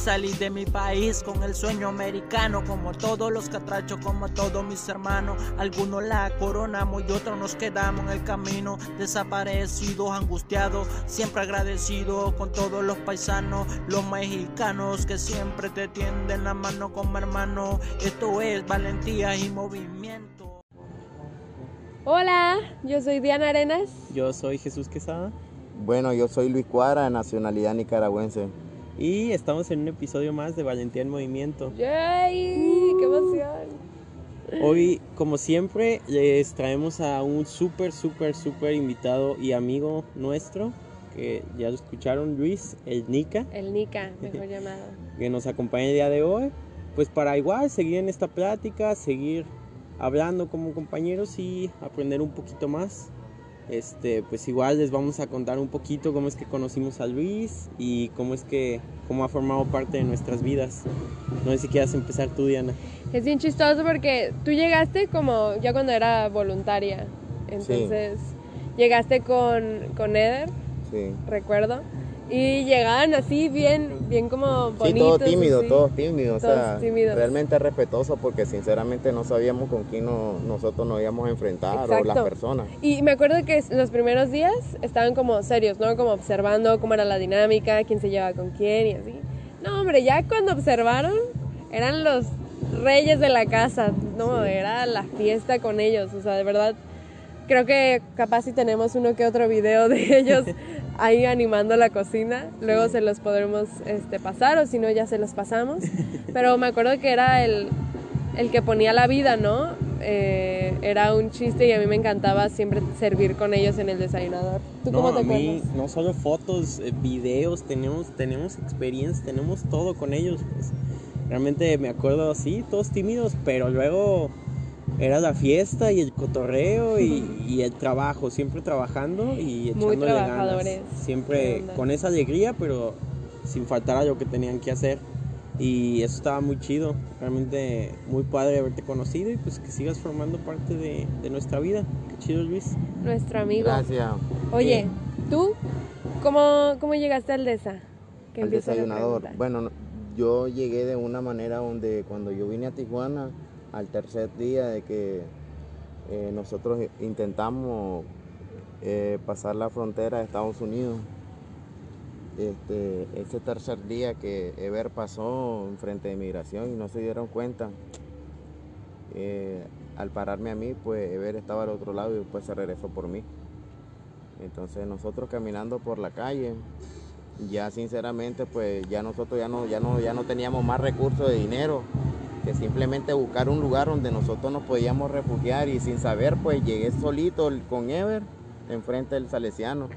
Salí de mi país con el sueño americano, como todos los catrachos, como todos mis hermanos. Algunos la coronamos y otros nos quedamos en el camino, desaparecidos, angustiados, siempre agradecidos con todos los paisanos, los mexicanos que siempre te tienden la mano como hermano. Esto es valentía y movimiento. Hola, yo soy Diana Arenas. Yo soy Jesús Quesada. Bueno, yo soy Luis Cuadra, de nacionalidad nicaragüense. Y estamos en un episodio más de Valentía en Movimiento. ¡Yay! ¡Qué emoción! Hoy, como siempre, les traemos a un súper, súper, súper invitado y amigo nuestro, que ya lo escucharon, Luis, el Nica. El Nica, mejor llamado. Que nos acompaña el día de hoy. Pues para igual seguir en esta plática, seguir hablando como compañeros y aprender un poquito más. Este, pues igual les vamos a contar un poquito cómo es que conocimos a Luis y cómo es que cómo ha formado parte de nuestras vidas. No sé si quieras empezar tú, Diana. Es bien chistoso porque tú llegaste como ya cuando era voluntaria. Entonces, llegaste con, con Eder, Sí. recuerdo. Y llegaban así bien, bien como. Sí, todo tímido, tímidos, Todos o sea, tímidos. realmente respetuoso porque sinceramente no sabíamos con quién no- nosotros nos íbamos a enfrentar o las personas. Y me acuerdo que los primeros días estaban como serios, ¿no? Como observando cómo era la dinámica, quién se llevaba con quién y así. No, hombre, ya cuando observaron, eran los reyes de la casa, ¿no? Era la fiesta con ellos, o sea, de verdad, creo que capaz si tenemos uno que otro video de ellos ahí animando la cocina, luego se los podremos este, pasar o si no ya se los pasamos. Pero me acuerdo que era el, el que ponía la vida, ¿no? Eh, era un chiste y a mí me encantaba siempre servir con ellos en el desayunador. ¿Tú no, cómo te a mí acuerdas? no solo fotos, eh, videos, tenemos, tenemos experiencia, tenemos todo con ellos. pues. Realmente me acuerdo así, todos tímidos, pero luego era la fiesta y el cotorreo y, y el trabajo, siempre trabajando y Muy echándole ganas. trabajadores. Qué Siempre con esa alegría, pero sin faltar a lo que tenían que hacer. Y eso estaba muy chido, realmente muy padre haberte conocido y pues que sigas formando parte de, de nuestra vida. Qué chido Luis. Nuestro amigo. Gracias. Oye. ¿tú cómo, cómo llegaste al DESA? Que Al desayunador. Bueno, no- yo llegué de una manera donde cuando yo vine a Tijuana, al tercer día de que eh, nosotros intentamos eh, pasar la frontera de Estados Unidos, este, ese tercer día que Ever pasó enfrente de migración y no se dieron cuenta, eh, al pararme a mí, pues Ever estaba al otro lado y después se regresó por mí. Entonces nosotros caminando por la calle, ya sinceramente pues ya nosotros ya no, ya no, ya no teníamos más recursos de dinero que simplemente buscar un lugar donde nosotros nos podíamos refugiar y sin saber pues llegué solito con Ever enfrente del Salesiano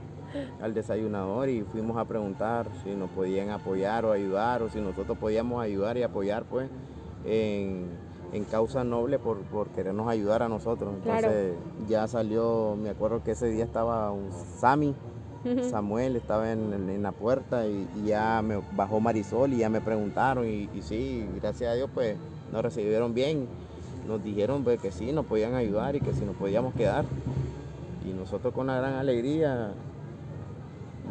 al desayunador y fuimos a preguntar si nos podían apoyar o ayudar o si nosotros podíamos ayudar y apoyar pues en, en causa noble por, por querernos ayudar a nosotros. Claro. Entonces ya salió, me acuerdo que ese día estaba un Sammy, Samuel estaba en, en- en la puerta y, y ya me bajó Marisol y ya me preguntaron y, y sí, gracias a Dios pues nos recibieron bien. Nos dijeron pues, que sí, nos podían ayudar y que si nos podíamos quedar. Y nosotros con la gran alegría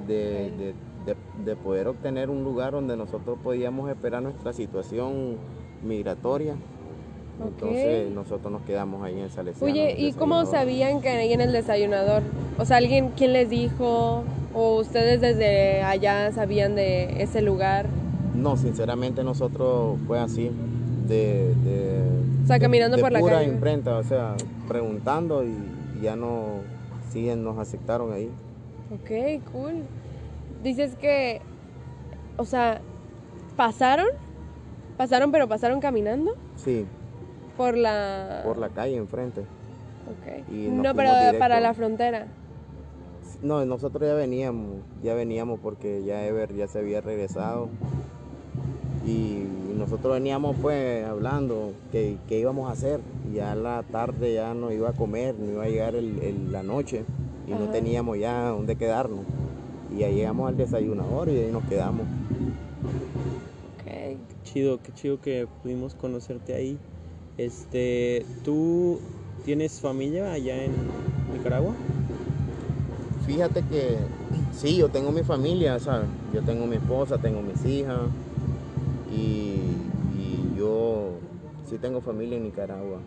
de, de- de- de poder obtener un lugar donde nosotros podíamos esperar nuestra situación migratoria. Entonces nosotros nos quedamos ahí en el Salesiano. Oye, ¿y cómo sabían que ahí en el desayunador? O sea, ¿alguien quién les dijo? ¿O ustedes desde allá sabían de ese lugar? No, sinceramente nosotros fue así, de... de O sea, caminando de por la pura calle. imprenta, o sea, preguntando y, y ya no, sí, nos aceptaron ahí. Ok, cool. Dices que, o sea, ¿pasaron? ¿Pasaron pero pasaron caminando? Sí, Por la... por la calle enfrente. Ok. y No, pero directo. para la frontera. No, nosotros ya veníamos, ya veníamos porque ya Ever ya se había regresado. Y nosotros veníamos pues hablando que, que íbamos a hacer. Ya la tarde ya no iba a comer, no iba a llegar el- el- la noche. Y no teníamos ya dónde quedarnos. Y ya llegamos al desayunador y ahí nos quedamos. Ok. Qué chido, qué chido que pudimos conocerte ahí. Este, ¿tú tienes familia allá en Nicaragua? Fíjate que sí, yo tengo mi familia, ¿sabes? Yo tengo mi esposa, tengo mis hijas. Y, y yo sí tengo familia en Nicaragua,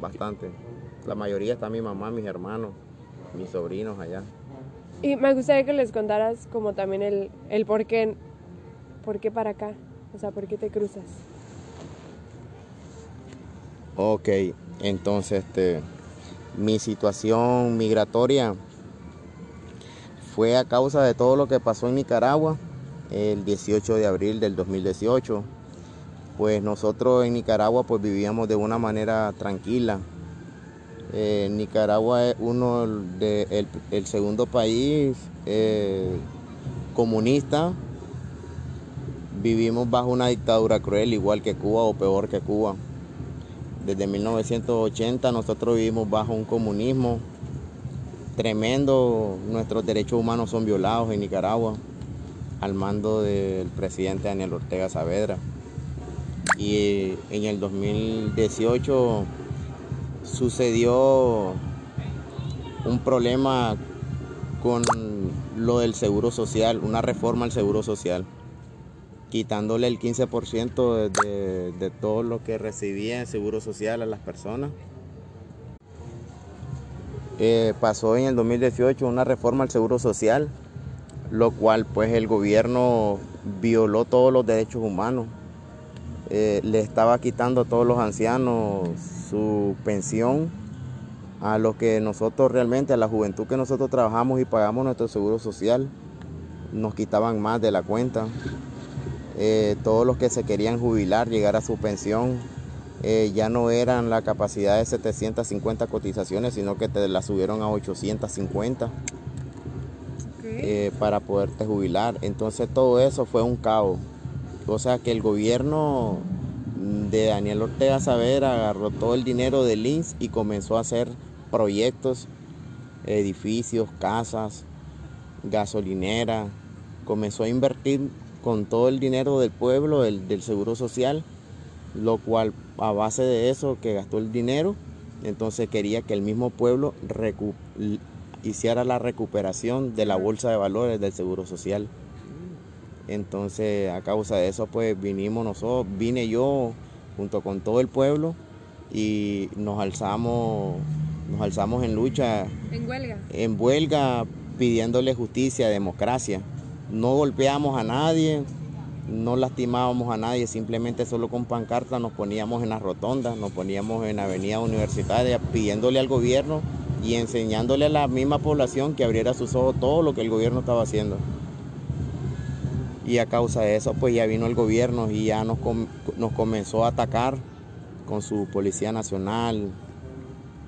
bastante. La mayoría está mi mamá, mis hermanos, mis sobrinos allá. Y me gustaría que les contaras como también el, el por qué, por qué para acá, o sea, por qué te cruzas. Ok, entonces este, mi situación migratoria fue a causa de todo lo que pasó en Nicaragua el 18 de abril del 2018. Pues nosotros en Nicaragua pues vivíamos de una manera tranquila. Eh, Nicaragua es uno de el, el segundo país eh, comunista. Vivimos bajo una dictadura cruel, igual que Cuba o peor que Cuba. Desde 1980 nosotros vivimos bajo un comunismo tremendo. Nuestros derechos humanos son violados en Nicaragua al mando del presidente Daniel Ortega Saavedra. Y en el 2018 sucedió un problema con lo del seguro social, una reforma al seguro social, quitándole el 15% de, de, todo lo que recibía el seguro social a las personas. Eh, pasó en el 2018 una reforma al seguro social, lo cual pues el gobierno violó todos los derechos humanos. Eh, le estaba quitando a todos los ancianos su pensión, a los que nosotros realmente, a la juventud que nosotros trabajamos y pagamos nuestro seguro social, nos quitaban más de la cuenta. Eh, todos los que se querían jubilar, llegar a su pensión, eh, ya no eran la capacidad de 750 cotizaciones, sino que te la subieron a 850 eh, para poderte jubilar. Entonces todo eso fue un caos. O sea que el gobierno de Daniel Ortega Saavedra agarró todo el dinero del INS y comenzó a hacer proyectos, edificios, casas, gasolinera. Comenzó a invertir con todo el dinero del pueblo, el, del seguro social, lo cual a base de eso que gastó el dinero, entonces quería que el mismo pueblo hiciera la recuperación de la bolsa de valores del seguro social. Entonces, a causa de eso, pues vinimos nosotros, vine yo junto con todo el pueblo y nos alzamos, nos alzamos en lucha. En huelga. En huelga pidiéndole justicia, democracia. No golpeamos a nadie, no lastimábamos a nadie, simplemente solo con pancarta nos poníamos en las rotondas, nos poníamos en la avenida universitaria pidiéndole al gobierno y enseñándole a la misma población que abriera sus ojos todo lo que el gobierno estaba haciendo. Y a causa de eso, pues ya vino el gobierno y ya nos, nos comenzó a atacar con su Policía Nacional,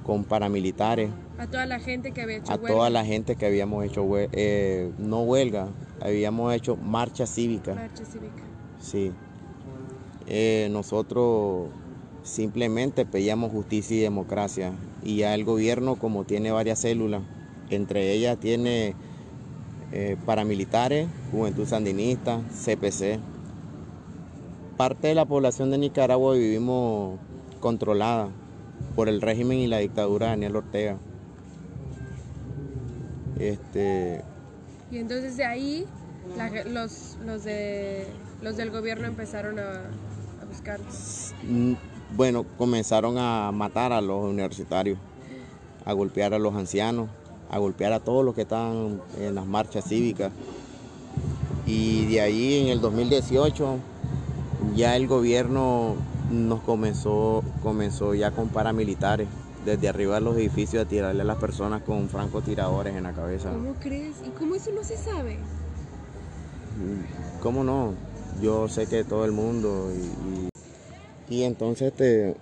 con paramilitares. A toda la gente que había hecho A huelga. toda la gente que habíamos hecho, eh, no huelga, habíamos hecho marcha cívica. Marcha cívica. Sí. Eh, nosotros simplemente pedíamos justicia y democracia. Y ya el gobierno, como tiene varias células, entre ellas tiene eh, paramilitares, Juventud Sandinista, CPC. Parte de la población de Nicaragua vivimos controlada por el régimen y la dictadura de Daniel Ortega. Este, Y entonces de ahí la los, los, de, los del gobierno empezaron a, a buscar. Bueno, comenzaron a matar a los universitarios, a golpear a los ancianos, a golpear a todos los que estaban en las marchas cívicas. Y de ahí en el 2018 ya el gobierno nos comenzó, comenzó ya con paramilitares, desde arriba de los edificios a tirarle a las personas con francotiradores en la cabeza. ¿Cómo crees? ¿Y cómo eso no se sabe? ¿Cómo no? Yo sé que todo el mundo y, y- y entonces este,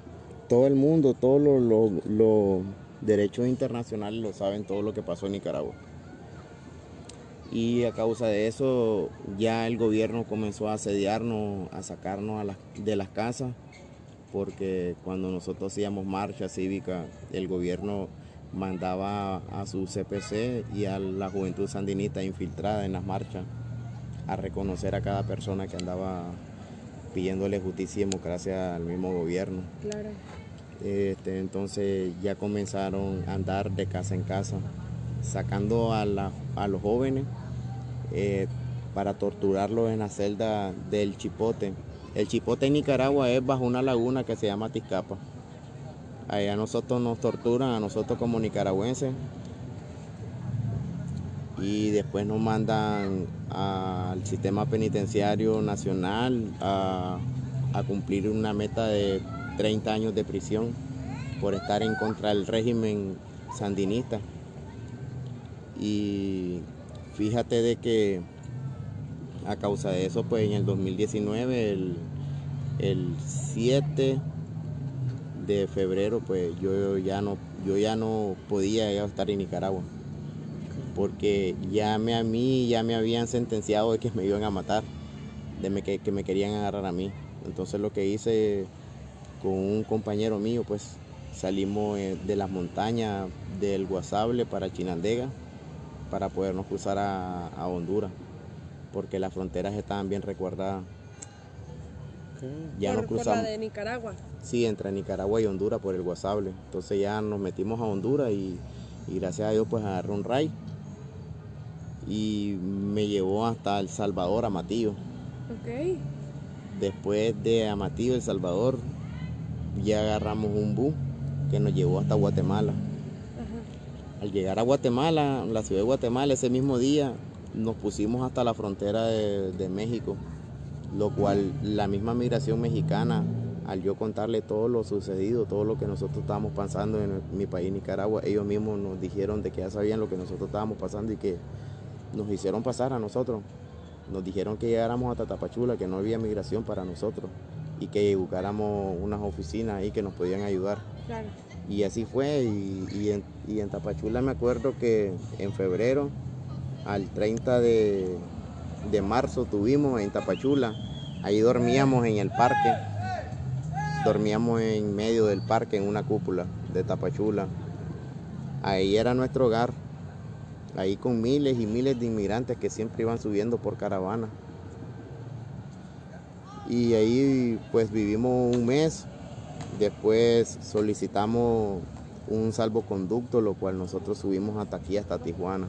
todo el mundo, todos los los- derechos internacionales lo saben todo lo que pasó en Nicaragua. Y a causa de eso ya el gobierno comenzó a asediarnos, a sacarnos de las casas, porque cuando nosotros hacíamos marcha cívica, el gobierno mandaba a su CPC y a la juventud sandinista infiltrada en las marchas a reconocer a cada persona que andaba pidiéndole justicia y democracia al mismo gobierno. Claro. Este, entonces ya comenzaron a andar de casa en casa, sacando a, la- a los jóvenes eh, para torturarlos en la celda del Chipote. El Chipote en Nicaragua es bajo una laguna que se llama Tizcapa. Allá nosotros nos torturan, a nosotros como nicaragüenses, y después nos mandan al sistema penitenciario nacional a, cumplir una meta de 30 años de prisión por estar en contra del régimen sandinista. Y fíjate de que a causa de eso, pues en el 2019, el, el 7 de febrero, pues yo ya no, yo ya no podía estar en Nicaragua porque ya me, a mí ya me habían sentenciado de que me iban a matar, de que, que me querían agarrar a mí. Entonces lo que hice con un compañero mío, pues salimos eh, de las montañas del Guasable para Chinandega para podernos cruzar a, Honduras, porque las fronteras estaban bien recuerdadas. Ya nos cruzamos. de Nicaragua? Sí, entre Nicaragua y Honduras por el Guasable. Entonces ya nos metimos a Honduras y, y gracias a Dios pues agarré un ray y me llevó hasta El Salvador, Amatillo. Ok. Después de Amatillo, El Salvador, ya agarramos un bus que nos llevó hasta Guatemala. Al llegar a Guatemala, la ciudad de Guatemala, ese mismo día nos pusimos hasta la frontera de, de México, lo cual la misma migración mexicana, al yo contarle todo lo sucedido, todo lo que nosotros estábamos pasando en mi país, Nicaragua, ellos mismos nos dijeron de que ya sabían lo que nosotros estábamos pasando y que nos hicieron pasar a nosotros. Nos dijeron que llegáramos a Tapachula, que no había migración para nosotros y que buscáramos unas oficinas ahí que nos podían ayudar. Y así fue. Y, en, Tapachula me acuerdo que en febrero, al 30 de, de marzo, tuvimos en Tapachula. Ahí dormíamos en el parque. Dormíamos en medio del parque en una cúpula de Tapachula. Ahí era nuestro hogar ahí con miles y miles de inmigrantes que siempre iban subiendo por caravana. Y ahí pues vivimos un mes, después solicitamos un salvoconducto, lo cual nosotros subimos hasta aquí, hasta Tijuana.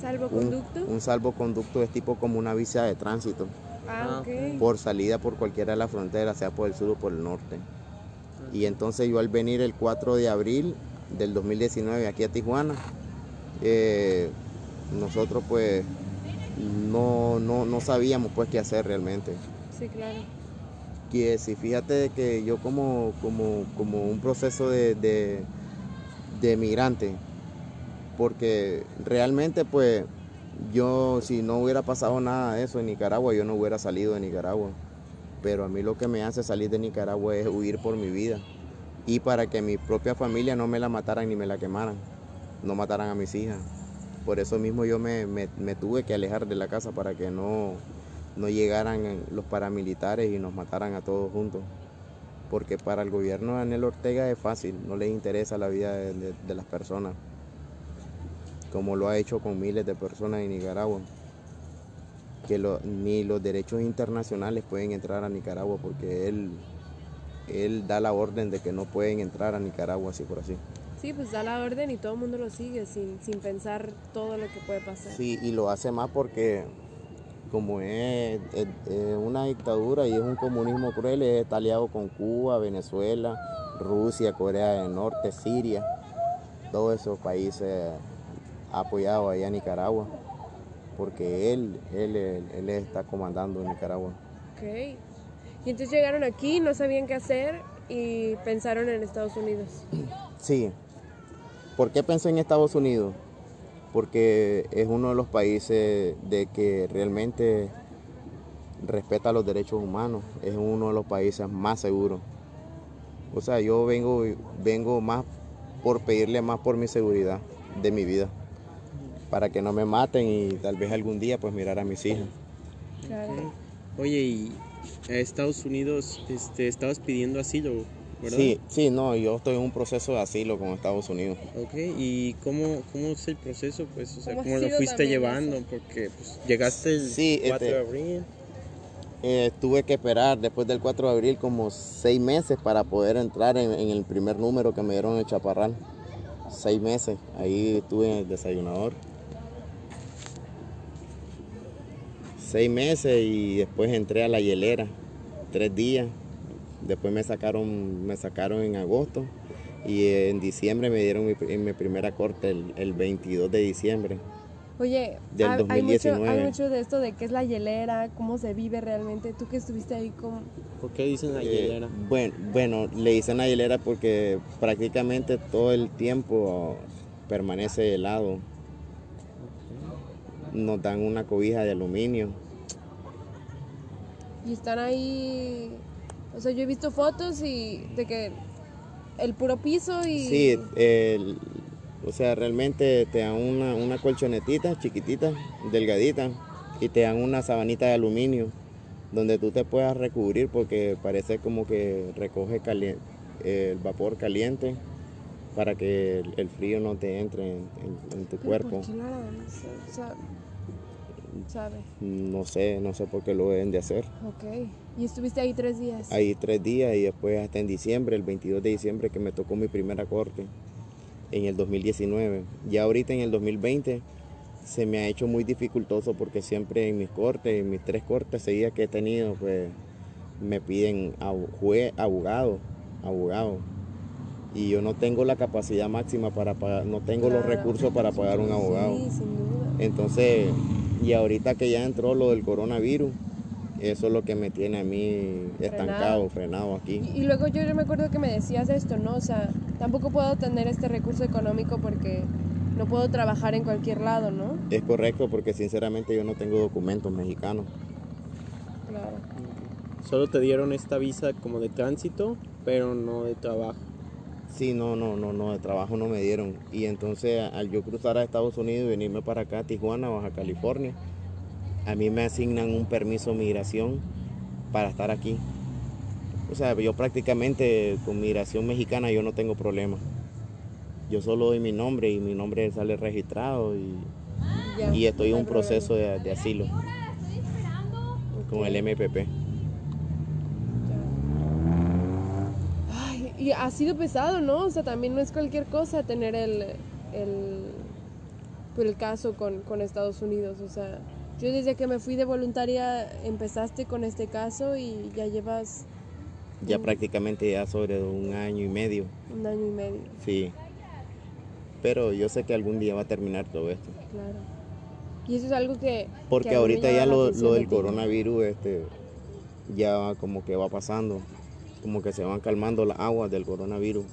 ¿Salvoconducto? Un, salvoconducto es tipo como una visa de tránsito. Ah, ah. Por salida por cualquiera de las fronteras, sea por el sur o por el norte. Y entonces yo al venir el 4 de abril del 2019 aquí a Tijuana, eh, nosotros pues no, no, sabíamos pues qué hacer realmente. Sí, claro. Que si fíjate que yo como, como, como un proceso de, de, migrante, porque realmente pues yo si no hubiera pasado nada de eso en Nicaragua, yo no hubiera salido de Nicaragua. Pero a mí lo que me hace salir de Nicaragua es huir por mi vida y para que mi propia familia no me la mataran ni me la quemaran no mataran a mis hijas. Por eso mismo yo me, tuve que alejar de la casa para que no, no llegaran los paramilitares y nos mataran a todos juntos. Porque para el gobierno de Daniel Ortega es fácil, no les interesa la vida de, las personas, como lo ha hecho con miles de personas en Nicaragua. Que ni los derechos internacionales pueden entrar a Nicaragua porque él, él da la orden de que no pueden entrar a Nicaragua así por así. Sí, pues da la orden y todo el mundo lo sigue sin, pensar todo lo que puede pasar. Sí, y lo hace más porque como es, una dictadura y es un comunismo cruel, está aliado con Cuba, Venezuela, Rusia, Corea del Norte, Siria, todos esos países apoyados allá en Nicaragua, porque él, él, él, está comandando en Nicaragua. Ok. Y entonces llegaron aquí, no sabían qué hacer y pensaron en Estados Unidos. Sí, ¿Por qué pensé en Estados Unidos? Porque es uno de los países de que realmente respeta los derechos humanos, es uno de los países más seguros. O sea, yo vengo, vengo más por pedirle más por mi seguridad de mi vida, para que no me maten y tal vez algún día pues mirar a mis hijas. Oye, y a Estados Unidos este, estabas pidiendo asilo Sí, sí, no, yo estoy en un proceso de asilo con Estados Unidos. Ok, ¿y cómo, cómo es el proceso? Pues, o sea, ¿cómo, lo fuiste llevando? Porque pues, llegaste el 4 este, de abril. Eh, tuve que esperar después del 4 de abril como seis meses para poder entrar en, el primer número que me dieron en Chaparral. Seis meses, ahí estuve en el desayunador. seis meses y después entré a la hielera, tres días. Después me sacaron, me sacaron en agosto y en diciembre me dieron mi, mi primera corte el, el 22 de diciembre. Oye, Del hay, hay mucho, 2019. hay mucho de esto de qué es la hielera, cómo se vive realmente. Tú que estuviste ahí, ¿cómo? ¿Por qué dicen la Eh, hielera? bueno, bueno, le dicen la hielera porque prácticamente todo el tiempo permanece helado. Nos dan una cobija de aluminio. Y están ahí. O sea, yo he visto fotos y de que el puro piso y. Sí, el- o sea, realmente te dan una, una colchonetita chiquitita, delgadita, y te dan una sabanita de aluminio donde tú te puedas recubrir porque parece como que recoge el vapor caliente para que el, el frío no te entre en, en- en tu cuerpo. ¿Por qué harán? O sea, ¿Sabe? No sé, no sé por qué lo deben de hacer. Ok. Y estuviste ahí tres días. Ahí tres días y después hasta en diciembre, el 22 de diciembre, que me tocó mi primera corte en el 2019. Ya ahorita en el 2020 se me ha hecho muy dificultoso porque siempre en mis cortes, en mis tres cortes seguidas que he tenido, pues me piden abu- jue- abogado, abogado. Y yo no tengo la capacidad máxima para pagar, no tengo los recursos para pagar un abogado. Sí, sin duda. Entonces, y ahorita que ya entró lo del coronavirus, eso es lo que me tiene a mí estancado, frenado aquí. Y, y luego yo, yo me acuerdo que me decías esto, ¿no? O sea, tampoco puedo tener este recurso económico porque no puedo trabajar en cualquier lado, ¿no? Es correcto porque sinceramente yo no tengo documentos mexicanos. Claro. Solo te dieron esta visa como de tránsito, pero no de trabajo. Sí, no, no, no, no, de trabajo no me dieron. Y entonces al yo cruzar a Estados Unidos y venirme para acá, a Tijuana, Baja California, a mí me asignan un permiso de migración para estar aquí. O sea, yo prácticamente con migración mexicana yo no tengo problema. Yo solo doy mi nombre y mi nombre sale registrado y, Ya, y estoy en un proceso de, de asilo con el MPP. ya. Ay, y ha sido pesado, ¿no? O sea, también no es cualquier cosa tener el, el, pues, el caso con, con Estados Unidos. O sea, yo desde que me fui de voluntaria empezaste con este caso y ya llevas Ya Mm. prácticamente ya sobre un año y medio. un año y medio, Sí. Pero yo sé que algún día va a terminar todo esto. claro. Y eso es algo que... Porque que ahorita ya lo, lo de del coronavirus este, ya como que va pasando. Como que se van calmando las aguas del coronavirus.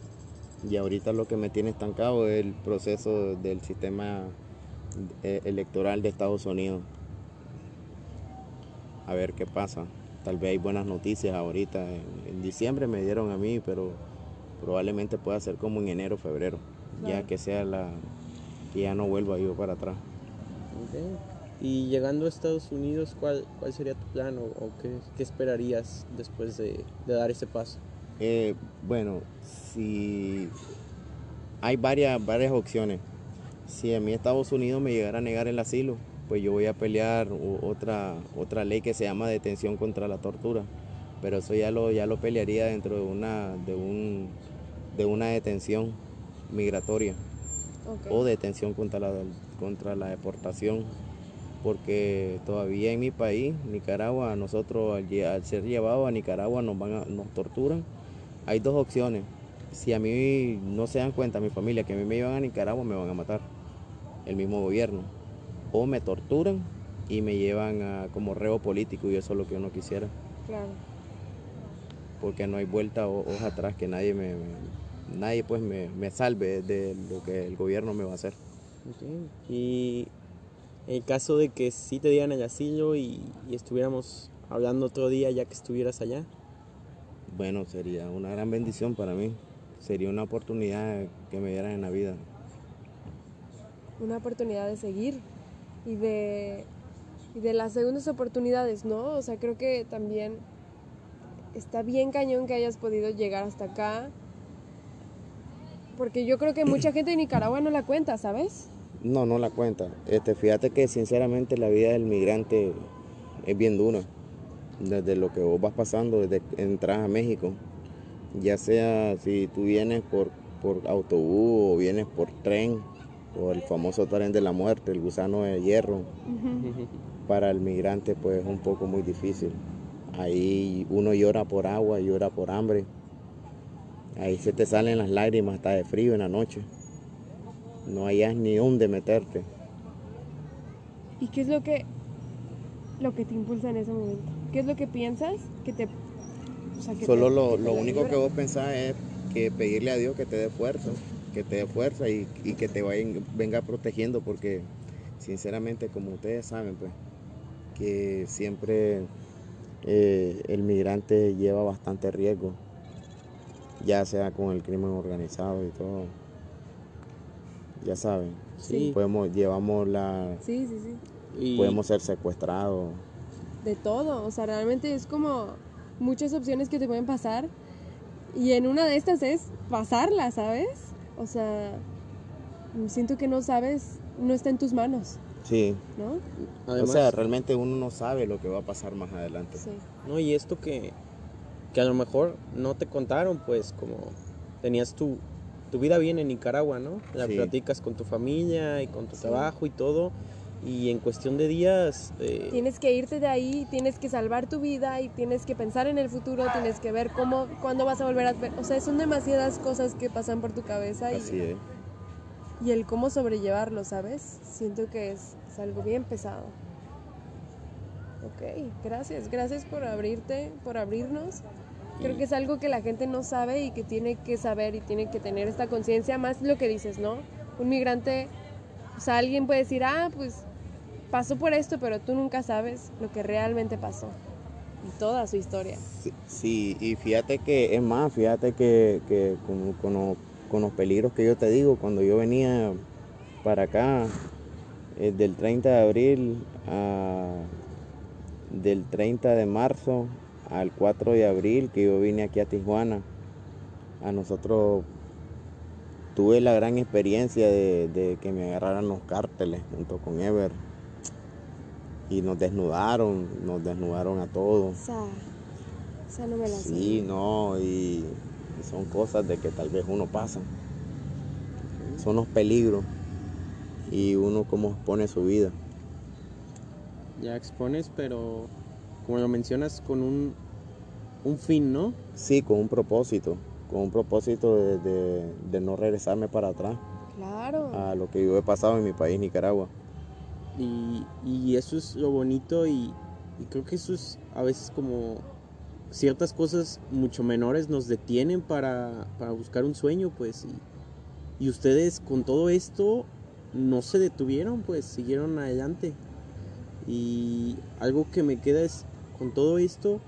Y ahorita lo que me tiene estancado es el proceso del sistema eh, electoral de Estados Unidos. A ver qué pasa. Tal vez hay buenas noticias ahorita. En, en diciembre me dieron a mí, pero probablemente pueda ser como en enero, febrero. Ya que sea la... que ya no vuelva yo para atrás. Ok. Y llegando a Estados Unidos, ¿cuál, cuál sería tu plan o, o qué, qué esperarías después de, de dar ese paso? Eh, bueno, si hay varias, varias opciones. Si a mí Estados Unidos me llegara a negar el asilo, pues yo voy a pelear otra, otra ley que se llama detención contra la tortura. Pero eso ya lo, ya lo pelearía dentro de una, de un, de una detención migratoria o detención contra la, contra la deportación. Porque todavía en mi país, Nicaragua, nosotros al, ser llevados a Nicaragua nos, van a- nos torturan. Hay dos opciones. Si a mí no se dan cuenta, mi familia, que a mí me llevan a Nicaragua, me van a matar. El mismo gobierno. O me torturan y me llevan a, como reo político y eso es lo que yo no quisiera. Claro. Porque no hay vuelta o hoja atrás que nadie me, me- nadie pues me, me salve de lo que el gobierno me va a hacer. Ok. Y en el caso de que sí te dieran el asilo y, y estuviéramos hablando otro día ya que estuvieras allá, Bueno, sería una gran bendición para mí. Sería una oportunidad que me dieran en la vida. Una oportunidad de seguir y de, y de las segundas oportunidades, ¿no? O sea, creo que también está bien cañón que hayas podido llegar hasta acá. Porque yo creo que mucha gente de Nicaragua no la cuenta, ¿sabes? No, no la cuenta. Este, fíjate que sinceramente la vida del migrante es bien dura. Desde lo que vos vas pasando, desde que entras a México. Ya sea si tú vienes por, por autobús o vienes por tren, o el famoso tren de la muerte, el gusano de hierro. para el migrante pues es un poco muy difícil. Ahí uno llora por agua, llora por hambre. Ahí se te salen las lágrimas hasta de frío en la noche. No hayas ni dónde meterte. ¿Y qué es lo que lo que te impulsa en ese momento? ¿Qué es lo que piensas que te o sea, que Solo te- lo, que lo único que vos pensás es que pedirle a Dios que te dé fuerza, que te dé fuerza y, y que te vaya, venga protegiendo porque sinceramente como ustedes saben pues que siempre eh, el migrante lleva bastante riesgo, ya sea con el crimen organizado y todo. Ya saben, Sí. podemos, llevamos la, Sí, sí, sí. Y podemos ser secuestrados. de todo. O sea, realmente es como muchas opciones que te pueden pasar. Y en una de estas es pasarla, ¿sabes? O sea, siento que no sabes, no está en tus manos, Sí, ¿no? además, o sea, realmente uno no sabe lo que va a pasar más adelante. Sí. no, y esto que, que a lo mejor no te contaron, pues como tenías tu, tu vida bien en Nicaragua, ¿no? La Sí. platicas con tu familia y con tu Sí. trabajo y todo. Y en cuestión de días, eh, Tienes que irte de ahí, tienes que salvar tu vida y tienes que pensar en el futuro, tienes que ver cómo, cuándo vas a volver a ver. O sea, son demasiadas cosas que pasan por tu cabeza y, Así es. y el cómo sobrellevarlo, ¿sabes? Siento que es, es algo bien pesado. Ok, gracias, gracias por abrirte, por abrirnos. Creo que es algo que la gente no sabe y que tiene que saber y tiene que tener esta conciencia, más lo que dices, ¿no? Un migrante, o sea, alguien puede decir, ah, pues pasó por esto, pero tú nunca sabes lo que realmente pasó y toda su historia. Sí, y fíjate que, es más, fíjate que, que con, con los peligros que yo te digo, cuando yo venía para acá, eh, del 30 de abril a, del 30 de marzo al 4 de abril, que yo vine aquí a Tijuana, a nosotros tuve la gran experiencia de, de que me agarraran los cárteles junto con Ever. Y nos desnudaron, nos desnudaron a todos. Esa, esa no me la sé. Sí, no, y, son cosas de que tal vez uno pasa. Son los peligros y uno cómo pone su vida. ya expones, pero como lo mencionas, con un, un fin, ¿no? Sí, con un propósito, con un propósito de, de- de no regresarme para atrás Claro. a lo que yo he pasado en mi país, Nicaragua. Y, y eso es lo bonito y, y creo que eso es a veces como ciertas cosas mucho menores nos detienen para, para buscar un sueño, pues. Y, y ustedes con todo esto no se detuvieron, pues, siguieron adelante. Y algo que me queda es, con todo esto,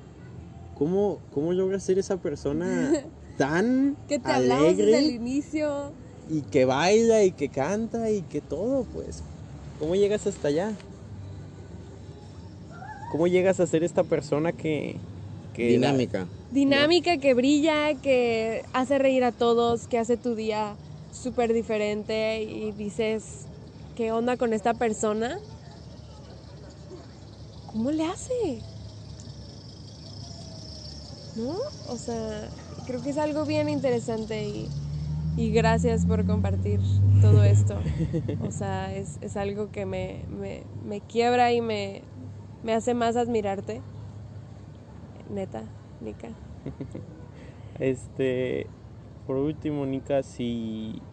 ¿cómo, cómo logras ser esa persona tan que te hablamos desde el alegre inicio. y que baila y que canta y que todo, pues? ¿Cómo llegas hasta allá? ¿Cómo llegas a ser esta persona que... que Dinámica. Dinámica que brilla, que hace reír a todos, que hace tu día súper diferente y dices, ¿qué onda con esta persona? ¿Cómo le hace? ¿No? O sea, creo que es algo bien interesante y, y gracias por compartir todo esto. O sea, es, es algo que me, me, me quiebra y me, me hace más admirarte. Neta, Nika. Este, por último, Nika, si,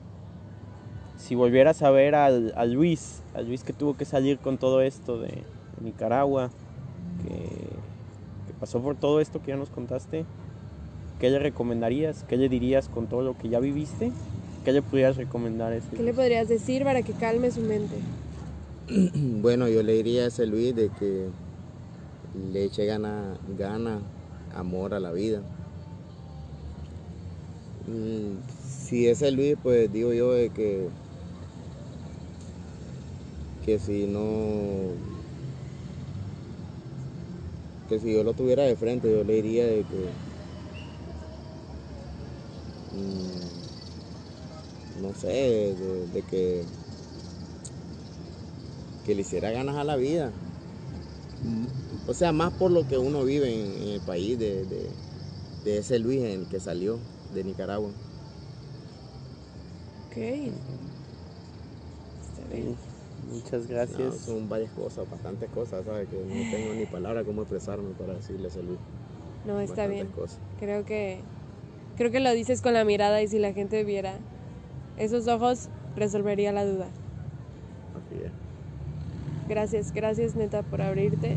si volvieras a ver al, a Luis, a Luis que tuvo que salir con todo esto de, de Nicaragua, que, que pasó por todo esto que ya nos contaste, ¿qué le recomendarías? ¿Qué le dirías con todo lo que ya viviste? ¿Qué le podrías recomendar a ese ¿Qué le podrías decir para que calme su mente? Bueno, yo le diría a ese Luis de que le eche gana, gana, amor a la vida. Mm, Si ese Luis, pues digo yo de que, que si no, que si yo lo tuviera de frente, yo le diría de que, mm, no sé, de, de que que le hiciera ganas a la vida. O sea, más por lo que uno vive en, en el país de, de- de ese Luis en el que salió de Nicaragua. Ok. Está bien. Muchas gracias. son varias cosas, bastantes cosas, ¿sabes? Que no tengo ni palabra cómo expresarme para decirles a Luis. No, está bien. Creo que creo que lo dices con la mirada y si la gente viera esos ojos resolvería la duda. Así es. Gracias, gracias neta por abrirte.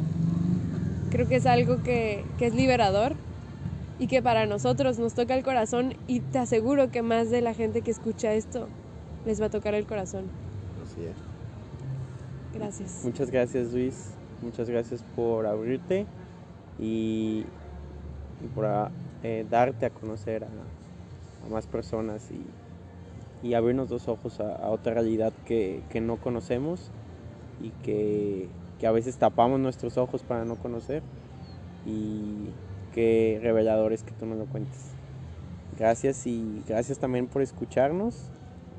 Creo que es algo que, que es liberador y que para nosotros nos toca el corazón y te aseguro que más de la gente que escucha esto les va a tocar el corazón. Así es. Gracias. Muchas gracias Luis, muchas gracias por abrirte y, por eh, darte a conocer a, más personas y, y, abrirnos los ojos a, otra realidad que, no conocemos y que, que a veces tapamos nuestros ojos para no conocer y qué revelador es que tú nos lo cuentes. Gracias y gracias también por escucharnos,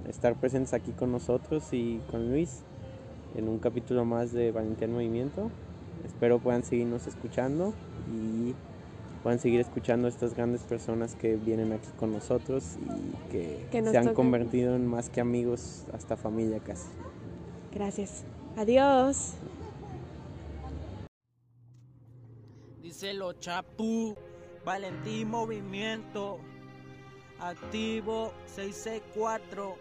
estar presentes aquí con nosotros y con Luis en un capítulo más de Valentía en Movimiento. Espero puedan seguirnos escuchando y puedan seguir escuchando a estas grandes personas que vienen aquí con nosotros y que, se han convertido en más que amigos, hasta familia casi. Gracias. Adiós. Díselo, Chapu. Valentín Movimiento. Activo 664.